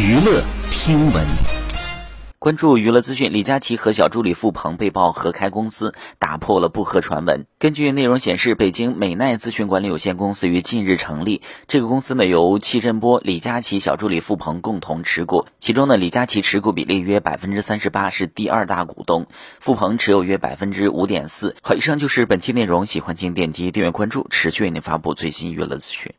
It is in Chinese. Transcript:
娱乐听闻。关注娱乐资讯李佳琦和小助理付鹏被曝合开公司打破了不合传闻。根据内容显示北京美奈资讯管理有限公司于近日成立。这个公司呢由戚振波李佳琦小助理付鹏共同持股。其中呢李佳琦持股比例约百分之三十八是第二大股东。付鹏持有约百分之五点四。好以上就是本期内容喜欢请点击订阅关注持续为您发布最新娱乐资讯。